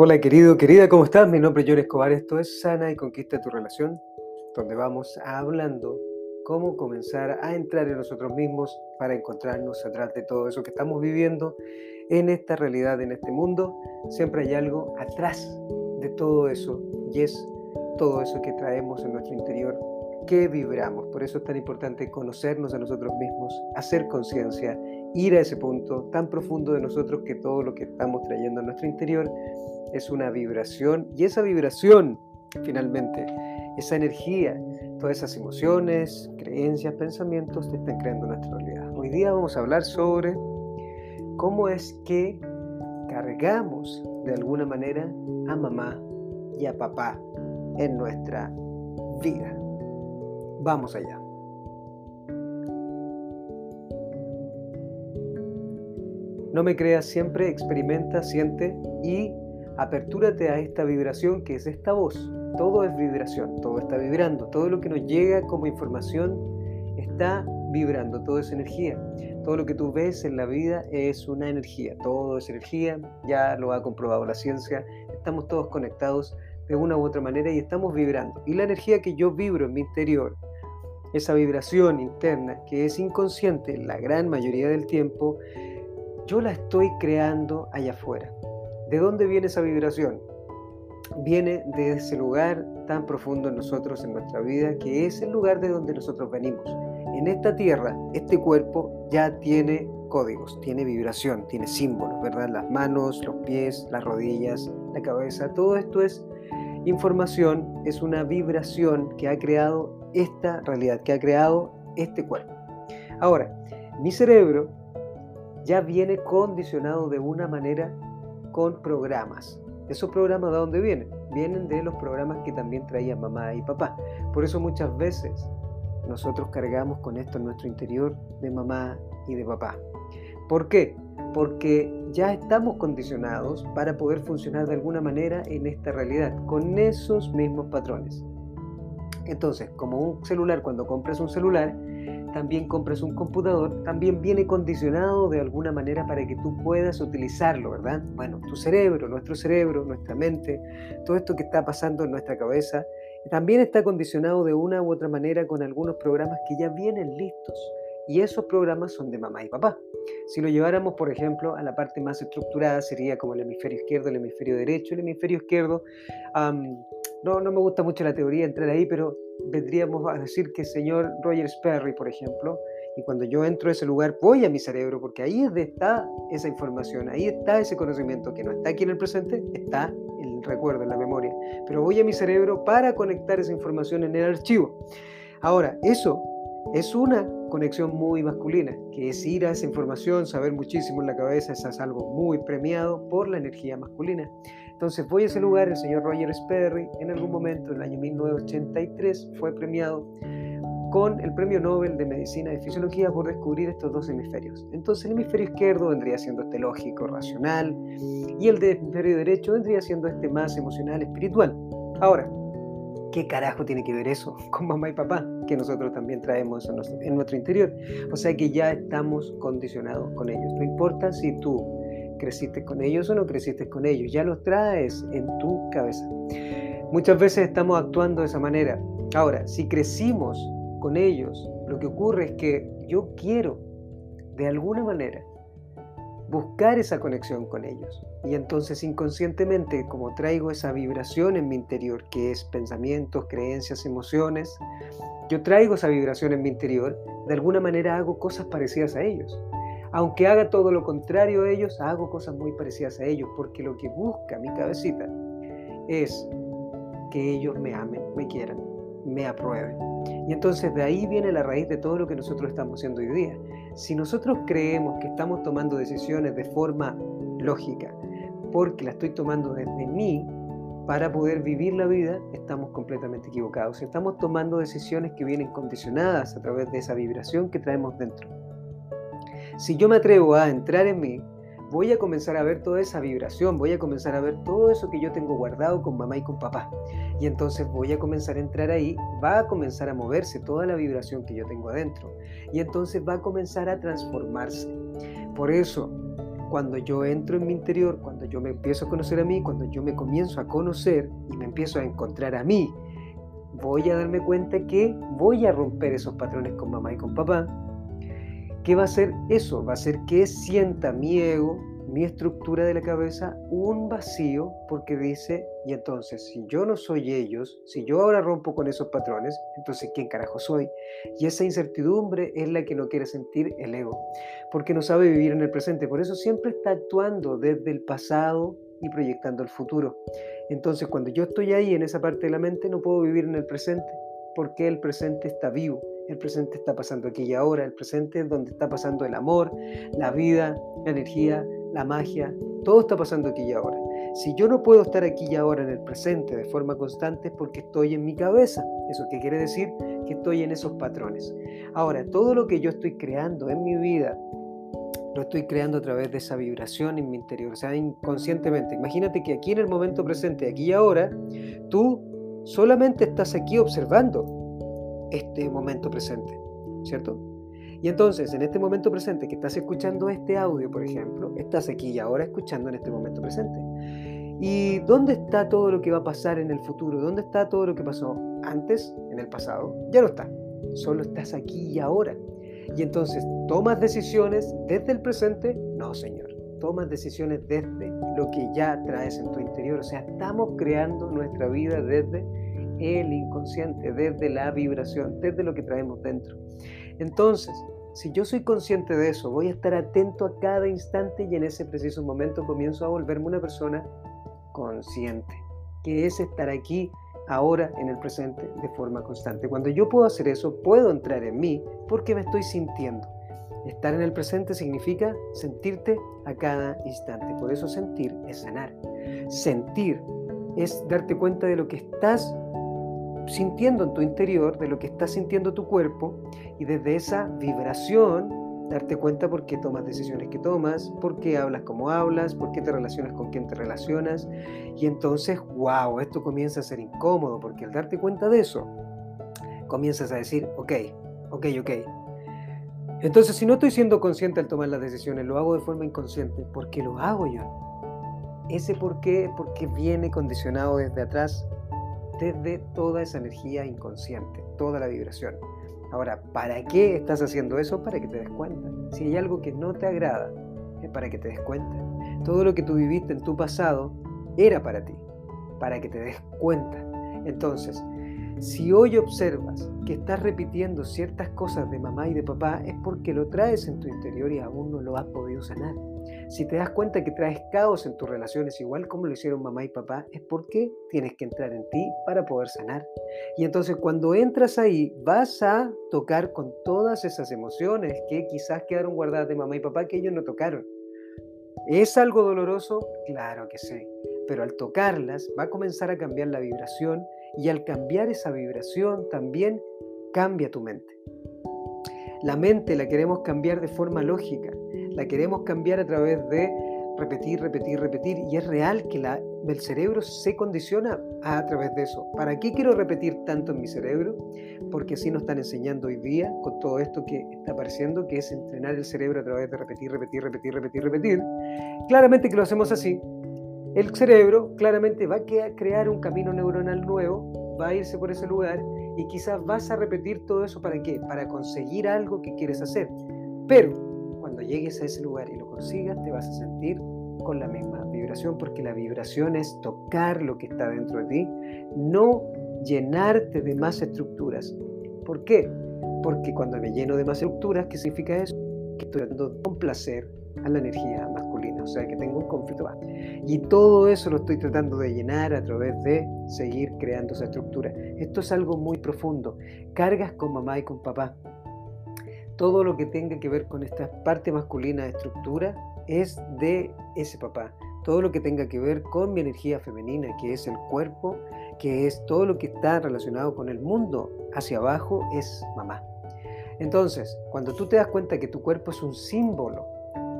Hola querido, querida, ¿cómo estás? Mi nombre es John Escobar, esto es Sana y Conquista tu Relación, donde vamos hablando cómo comenzar a entrar en nosotros mismos para encontrarnos atrás de todo eso que estamos viviendo en esta realidad, en este mundo. Siempre hay algo atrás de todo eso y es todo eso que traemos en nuestro interior, que vibramos. Por eso es tan importante conocernos a nosotros mismos, hacer conciencia, ir a ese punto tan profundo de nosotros que todo lo que estamos trayendo a nuestro interior es una vibración y esa vibración, finalmente, esa energía, todas esas emociones, creencias, pensamientos te están creando nuestra realidad. Hoy día vamos a hablar sobre cómo es que cargamos de alguna manera a mamá y a papá en nuestra vida. Vamos allá. No me creas siempre, experimenta, siente y apertúrate a esta vibración que es esta voz. Todo es vibración, todo está vibrando, todo lo que nos llega como información está vibrando, todo es energía. Todo lo que tú ves en la vida es una energía, todo es energía, ya lo ha comprobado la ciencia, estamos todos conectados de una u otra manera y estamos vibrando. Y la energía que yo vibro en mi interior, esa vibración interna que es inconsciente la gran mayoría del tiempo, yo la estoy creando allá afuera. ¿De dónde viene esa vibración? Viene de ese lugar tan profundo en nosotros, en nuestra vida, que es el lugar de donde nosotros venimos. En esta tierra, este cuerpo ya tiene códigos, tiene vibración, tiene símbolos, ¿verdad? Las manos, los pies, las rodillas, la cabeza, todo esto es información, es una vibración que ha creado esta realidad, que ha creado este cuerpo. Ahora, mi cerebro ya viene condicionado de una manera con programas. ¿Esos programas de dónde vienen? Vienen de los programas que también traían mamá y papá. Por eso muchas veces nosotros cargamos con esto en nuestro interior de mamá y de papá. ¿Por qué? Porque ya estamos condicionados para poder funcionar de alguna manera en esta realidad, con esos mismos patrones. Entonces, como un celular, cuando compras un celular, también compras un computador, también viene condicionado de alguna manera para que tú puedas utilizarlo, ¿verdad? Bueno, tu cerebro, nuestro cerebro, nuestra mente, todo esto que está pasando en nuestra cabeza, también está condicionado de una u otra manera con algunos programas que ya vienen listos. Y esos programas son de mamá y papá. Si lo lleváramos, por ejemplo, a la parte más estructurada, sería como el hemisferio izquierdo, el hemisferio derecho. El hemisferio izquierdo, no, no me gusta mucho la teoría entrar ahí, pero vendríamos a decir que el señor Roger Sperry, por ejemplo, y cuando yo entro a ese lugar voy a mi cerebro, porque ahí es está esa información, ahí está ese conocimiento que no está aquí en el presente, está el recuerdo, en la memoria. Pero voy a mi cerebro para conectar esa información en el archivo. Ahora, eso es una conexión muy masculina, que es ir a esa información, saber muchísimo en la cabeza, es algo muy premiado por la energía masculina. Entonces voy a ese lugar, el señor Roger Sperry, en algún momento, en el año 1983, fue premiado con el Premio Nobel de Medicina y Fisiología por descubrir estos dos hemisferios. Entonces el hemisferio izquierdo vendría siendo este lógico, racional, y el de hemisferio derecho vendría siendo este más emocional, espiritual. Ahora, ¿qué carajo tiene que ver eso con mamá y papá? Que nosotros también traemos en nuestro interior. O sea que ya estamos condicionados con ellos. No importa si tú creciste con ellos o no creciste con ellos, ya los traes en tu cabeza. Muchas veces estamos actuando de esa manera. Ahora, si crecimos con ellos, lo que ocurre es que yo quiero, de alguna manera, buscar esa conexión con ellos. Y entonces inconscientemente, como traigo esa vibración en mi interior, que es pensamientos, creencias, emociones, yo traigo esa vibración en mi interior, de alguna manera hago cosas parecidas a ellos. Aunque haga todo lo contrario a ellos, hago cosas muy parecidas a ellos, porque lo que busca mi cabecita es que ellos me amen, me quieran, me aprueben. Y entonces de ahí viene la raíz de todo lo que nosotros estamos haciendo hoy día. Si nosotros creemos que estamos tomando decisiones de forma lógica, porque la estoy tomando desde mí para poder vivir la vida, estamos completamente equivocados. Estamos tomando decisiones que vienen condicionadas a través de esa vibración que traemos dentro. Si yo me atrevo a entrar en mí, voy a comenzar a ver toda esa vibración, voy a comenzar a ver todo eso que yo tengo guardado con mamá y con papá. Y entonces voy a comenzar a entrar ahí, va a comenzar a moverse toda la vibración que yo tengo adentro. Y entonces va a comenzar a transformarse. Por eso, cuando yo entro en mi interior, cuando yo me empiezo a conocer a mí, cuando yo me comienzo a conocer y me empiezo a encontrar a mí, voy a darme cuenta que voy a romper esos patrones con mamá y con papá. ¿Qué va a hacer eso? Va a hacer que sienta mi ego, mi estructura de la cabeza un vacío porque dice, y entonces si yo no soy ellos, si yo ahora rompo con esos patrones, entonces ¿quién carajo soy? Y esa incertidumbre es la que no quiere sentir el ego, porque no sabe vivir en el presente, por eso siempre está actuando desde el pasado y proyectando el futuro. Entonces cuando yo estoy ahí en esa parte de la mente no puedo vivir en el presente, porque el presente está vivo. El presente está pasando aquí y ahora, el presente es donde está pasando el amor, la vida, la energía, la magia, todo está pasando aquí y ahora. Si yo no puedo estar aquí y ahora en el presente de forma constante es porque estoy en mi cabeza. ¿Eso qué quiere decir? Que estoy en esos patrones. Ahora, todo lo que yo estoy creando en mi vida, lo estoy creando a través de esa vibración en mi interior, o sea, inconscientemente. Imagínate que aquí en el momento presente, aquí y ahora, tú solamente estás aquí observando este momento presente, ¿cierto? Y entonces, en este momento presente que estás escuchando este audio, por ejemplo, estás aquí y ahora escuchando en este momento presente. ¿Y dónde está todo lo que va a pasar en el futuro? ¿Dónde está todo lo que pasó antes, en el pasado? Ya no está. Solo estás aquí y ahora. Y entonces, ¿tomas decisiones desde el presente? No, Señor. Tomas decisiones desde lo que ya traes en tu interior. O sea, estamos creando nuestra vida desde el inconsciente, desde la vibración, desde lo que traemos dentro. Entonces, si yo soy consciente de eso, voy a estar atento a cada instante y en ese preciso momento comienzo a volverme una persona consciente, que es estar aquí ahora en el presente de forma constante. Cuando yo puedo hacer eso, puedo entrar en mí porque me estoy sintiendo. Estar en el presente significa sentirte a cada instante. Por eso sentir es sanar. Sentir es darte cuenta de lo que estás sintiendo en tu interior, de lo que está sintiendo tu cuerpo, y desde esa vibración darte cuenta por qué tomas decisiones que tomas, por qué hablas como hablas, por qué te relacionas con quien te relacionas. Y entonces, wow, esto comienza a ser incómodo, porque al darte cuenta de eso, comienzas a decir, ok, ok, ok. Entonces, si no estoy siendo consciente al tomar las decisiones, lo hago de forma inconsciente, ¿por qué lo hago yo? Ese por qué, porque viene condicionado desde atrás desde toda esa energía inconsciente, toda la vibración. Ahora, ¿para qué estás haciendo eso? Para que te des cuenta. Si hay algo que no te agrada, es para que te des cuenta. Todo lo que tú viviste en tu pasado era para ti, para que te des cuenta. Entonces, si hoy observas que estás repitiendo ciertas cosas de mamá y de papá, es porque lo traes en tu interior y aún no lo has podido sanar. Si te das cuenta que traes caos en tus relaciones, igual como lo hicieron mamá y papá, es porque tienes que entrar en ti para poder sanar. Y entonces cuando entras ahí, vas a tocar con todas esas emociones que quizás quedaron guardadas de mamá y papá que ellos no tocaron. ¿Es algo doloroso? Claro que sí. Pero al tocarlas va a comenzar a cambiar la vibración y al cambiar esa vibración también cambia tu mente. La mente la queremos cambiar de forma lógica, la queremos cambiar a través de repetir, repetir, repetir. Y es real que la, el cerebro se condiciona a, través de eso. ¿Para qué quiero repetir tanto en mi cerebro? Porque así nos están enseñando hoy día con todo esto que está apareciendo, que es entrenar el cerebro a través de repetir, repetir, repetir, repetir, repetir. Claramente que lo hacemos así. El cerebro claramente va a crear un camino neuronal nuevo, va a irse por ese lugar y quizás vas a repetir todo eso para qué? Para conseguir algo que quieres hacer. Pero cuando llegues a ese lugar y lo consigas, te vas a sentir con la misma vibración, porque la vibración es tocar lo que está dentro de ti, no llenarte de más estructuras. ¿Por qué? Porque cuando me lleno de más estructuras, ¿qué significa eso? Que estoy dando placer a la energía masculina, o sea que tengo un conflicto. Y todo eso lo estoy tratando de llenar a través de seguir creando esa estructura. Esto es algo muy profundo. Cargas con mamá y con papá todo lo que tenga que ver con esta parte masculina de estructura es de ese papá. Todo lo que tenga que ver con mi energía femenina, que es el cuerpo, que es todo lo que está relacionado con el mundo hacia abajo, es mamá. Entonces, cuando tú te das cuenta que tu cuerpo es un símbolo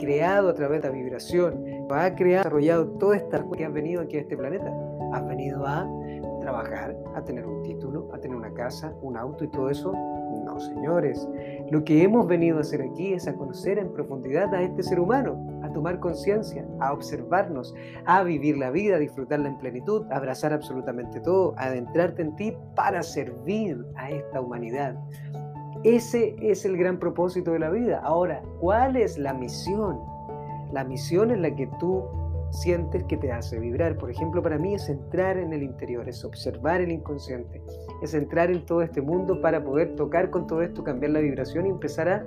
creado a través de la vibración, va a crear, desarrollado toda esta que has venido aquí a este planeta. Has venido a trabajar, a tener un título, a tener una casa, un auto y todo eso. No, señores. Lo que hemos venido a hacer aquí es a conocer en profundidad a este ser humano, a tomar conciencia, a observarnos, a vivir la vida, a disfrutarla en plenitud, a abrazar absolutamente todo, a adentrarte en ti para servir a esta humanidad. Ese es el gran propósito de la vida. Ahora, ¿cuál es la misión? La misión es la que tú sientes que te hace vibrar. Por ejemplo, para mí es entrar en el interior, es observar el inconsciente, es entrar en todo este mundo para poder tocar con todo esto, cambiar la vibración y empezar a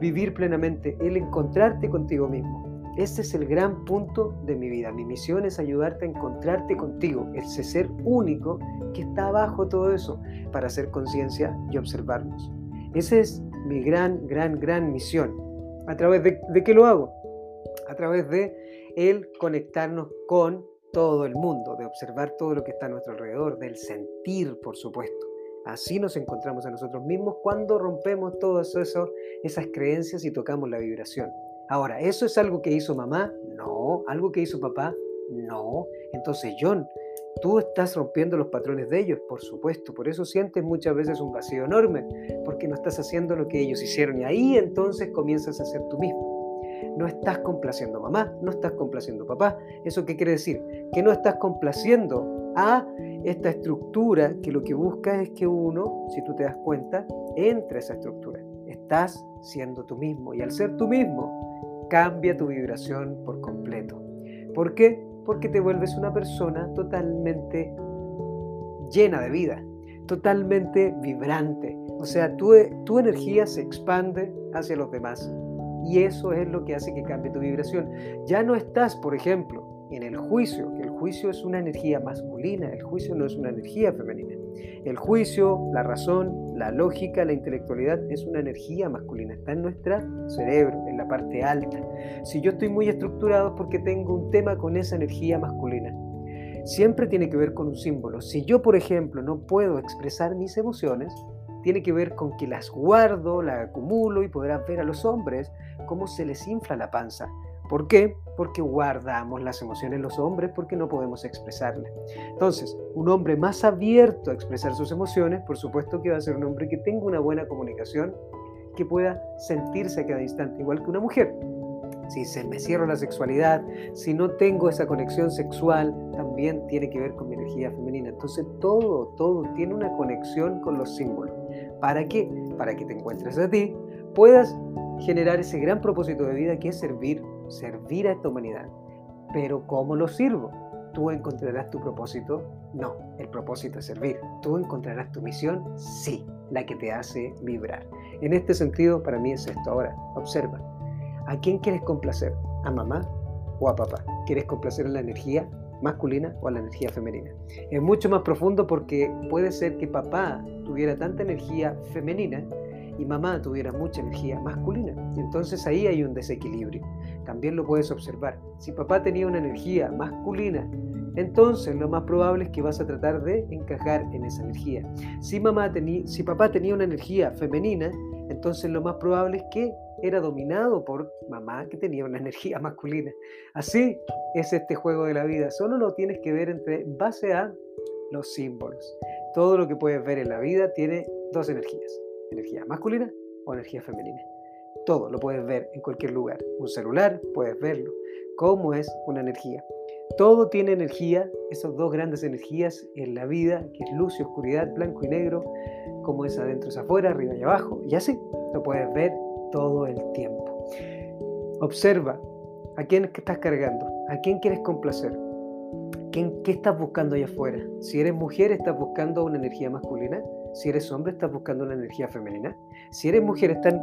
vivir plenamente, el encontrarte contigo mismo. Ese es el gran punto de mi vida. Mi misión es ayudarte a encontrarte contigo, ese ser único que está abajo todo eso, para hacer conciencia y observarnos. Esa es mi gran, gran, gran misión. ¿A través de, qué lo hago? A través de el conectarnos con todo el mundo, de observar todo lo que está a nuestro alrededor, del sentir, por supuesto. Así nos encontramos a nosotros mismos cuando rompemos todas esas creencias y tocamos la vibración. Ahora, ¿eso es algo que hizo mamá? No. ¿Algo que hizo papá? No. Entonces, John, tú estás rompiendo los patrones de ellos, por supuesto. Por eso sientes muchas veces un vacío enorme, porque no estás haciendo lo que ellos hicieron. Y ahí entonces comienzas a hacer tú mismo no estás complaciendo mamá, no estás complaciendo papá. ¿Eso qué quiere decir? Que no estás complaciendo a esta estructura que lo que busca es que uno, si tú te das cuenta, entre a esa estructura. Estás siendo tú mismo y al ser tú mismo, cambia tu vibración por completo. ¿Por qué? Porque te vuelves una persona totalmente llena de vida, totalmente vibrante. O sea, tu, tu energía se expande hacia los demás. Y eso es lo que hace que cambie tu vibración. Ya no estás, por ejemplo, en el juicio, que el juicio es una energía masculina, el juicio no es una energía femenina. El juicio, la razón, la lógica, la intelectualidad es una energía masculina, está en nuestro cerebro, en la parte alta. Si yo estoy muy estructurado es porque tengo un tema con esa energía masculina. Siempre tiene que ver con un símbolo. Si yo, por ejemplo, no puedo expresar mis emociones, tiene que ver con que las guardo, las acumulo y podrás ver a los hombres cómo se les infla la panza. ¿Por qué? Porque guardamos las emociones los hombres porque no podemos expresarlas. Entonces, un hombre más abierto a expresar sus emociones, por supuesto que va a ser un hombre que tenga una buena comunicación, que pueda sentirse a cada instante igual que una mujer. Si se me cierra la sexualidad, si no tengo esa conexión sexual, también tiene que ver con mi energía femenina. Entonces todo, todo tiene una conexión con los símbolos. ¿Para qué? Para que te encuentres a ti, puedas generar ese gran propósito de vida que es servir, servir a esta humanidad. Pero ¿cómo lo sirvo? ¿Tú encontrarás tu propósito? No, el propósito es servir. ¿Tú encontrarás tu misión? Sí, la que te hace vibrar. En este sentido, para mí es esto. Ahora, observa. ¿A quién quieres complacer? ¿A mamá o a papá? ¿Quieres complacer a la energía masculina o a la energía femenina? Es mucho más profundo porque puede ser que papá tuviera tanta energía femenina y mamá tuviera mucha energía masculina. Y entonces ahí hay un desequilibrio. También lo puedes observar. Si papá tenía una energía masculina, entonces lo más probable es que vas a tratar de encajar en esa energía. Si, mamá si papá tenía una energía femenina, entonces lo más probable es que era dominado por mamá que tenía una energía masculina. Así es este juego de la vida. Solo lo tienes que ver entre base a los símbolos. Todo lo que puedes ver en la vida tiene dos energías, energía masculina o energía femenina. Todo lo puedes ver en cualquier lugar. Un celular, puedes verlo. ¿Cómo es una energía? Todo tiene energía, esas dos grandes energías en la vida, que es luz y oscuridad, blanco y negro, como es adentro es afuera, arriba y abajo. Y así lo puedes ver todo el tiempo. Observa a quién estás cargando, a quién quieres complacer, ¿Qué, ¿qué estás buscando allá afuera? Si eres mujer, estás buscando una energía masculina. Si eres hombre, estás buscando una energía femenina. Si eres mujer, estás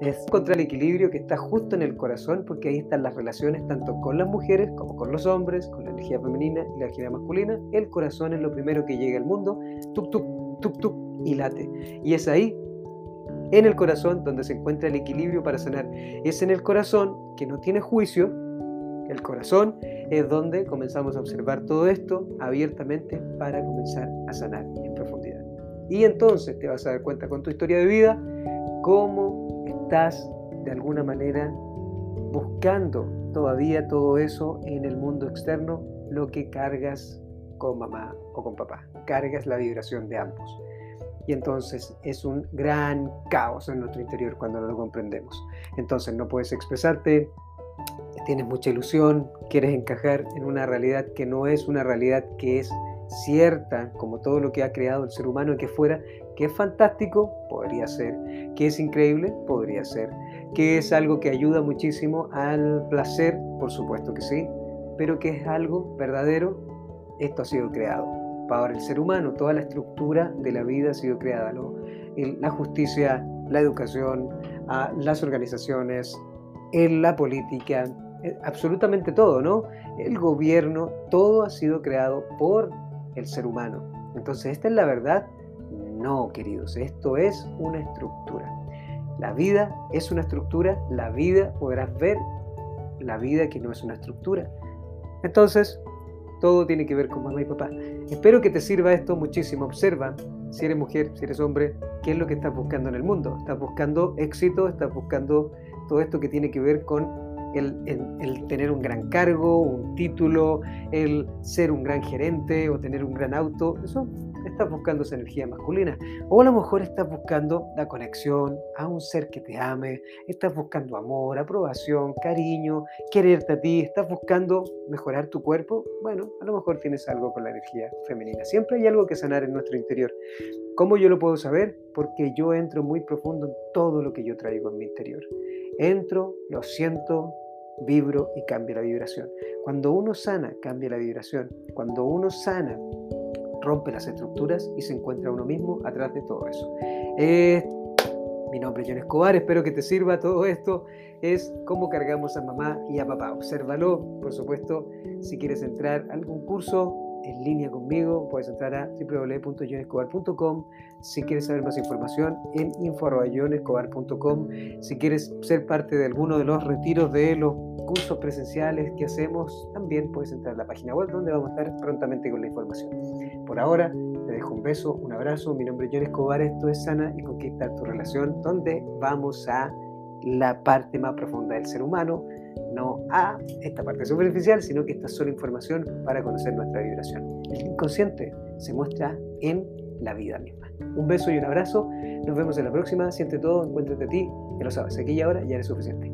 es encontrar el equilibrio que está justo en el corazón, porque ahí están las relaciones tanto con las mujeres como con los hombres, con la energía femenina y la energía masculina. El corazón es lo primero que llega al mundo, tuk tuk, tuk tuk, y late. Y es ahí, en el corazón, donde se encuentra el equilibrio para sanar. Es en el corazón que no tiene juicio, el corazón es donde comenzamos a observar todo esto abiertamente para comenzar a sanar en. Y entonces te vas a dar cuenta con tu historia de vida cómo estás de alguna manera buscando todavía todo eso en el mundo externo, lo que cargas con mamá o con papá. Cargas la vibración de ambos. y entonces es un gran caos en nuestro interior cuando no lo comprendemos. Entonces no puedes expresarte, tienes mucha ilusión, quieres encajar en una realidad que no es una realidad que es cierta, como todo lo que ha creado el ser humano que fuera, que es fantástico, podría ser, que es increíble, podría ser, que es algo que ayuda muchísimo al placer, por supuesto que sí, pero que es algo verdadero, esto ha sido creado. Para el ser humano, toda la estructura de la vida ha sido creada, la justicia, la educación, las organizaciones, la política, eh, absolutamente todo, ¿no? El gobierno, todo ha sido creado por el ser humano. Entonces, ¿esta es la verdad? No, queridos, esto es una estructura. La vida es una estructura, la vida podrás ver la vida que no es una estructura. Entonces, todo tiene que ver con mamá y papá. Espero que te sirva esto muchísimo. Observa, si eres mujer, si eres hombre, qué es lo que estás buscando en el mundo. ¿Estás buscando éxito? ¿Estás buscando todo esto que tiene que ver con el, tener un gran cargo, un título, el ser un gran gerente o tener un gran auto, eso estás buscando esa energía masculina. O a lo mejor estás buscando la conexión a un ser que te ame, estás buscando amor, aprobación, cariño, quererte a ti, estás buscando mejorar tu cuerpo. Bueno, a lo mejor tienes algo con la energía femenina. Siempre hay algo que sanar en nuestro interior. ¿Cómo yo lo puedo saber? Porque yo entro muy profundo en todo lo que yo traigo en mi interior. Entro, lo siento, vibro y cambia la vibración. Cuando uno sana, cambia la vibración. Cuando uno sana, rompe las estructuras y se encuentra uno mismo atrás de todo eso. mi nombre es John Escobar, espero que te sirva todo esto. Es cómo cargamos a mamá y a papá. Obsérvalo, por supuesto, si quieres entrar a algún curso, en línea conmigo, puedes entrar a www.jonescobar.com. Si quieres saber más información, en info.jonescobar.com. Si quieres ser parte de alguno de los retiros de los cursos presenciales que hacemos, también puedes entrar a la página web donde vamos a estar prontamente con la información. Por ahora, te dejo un beso, un abrazo. Mi nombre es John Escobar. Esto es Sana y Conquista tu Relación, donde vamos a la parte más profunda del ser humano no a esta parte superficial, sino que esta es solo información para conocer nuestra vibración. El inconsciente se muestra en la vida misma. Un beso y un abrazo. Nos vemos en la próxima. Siente todo, encuéntrate a ti, que lo sabes. Aquí y ahora ya eres suficiente.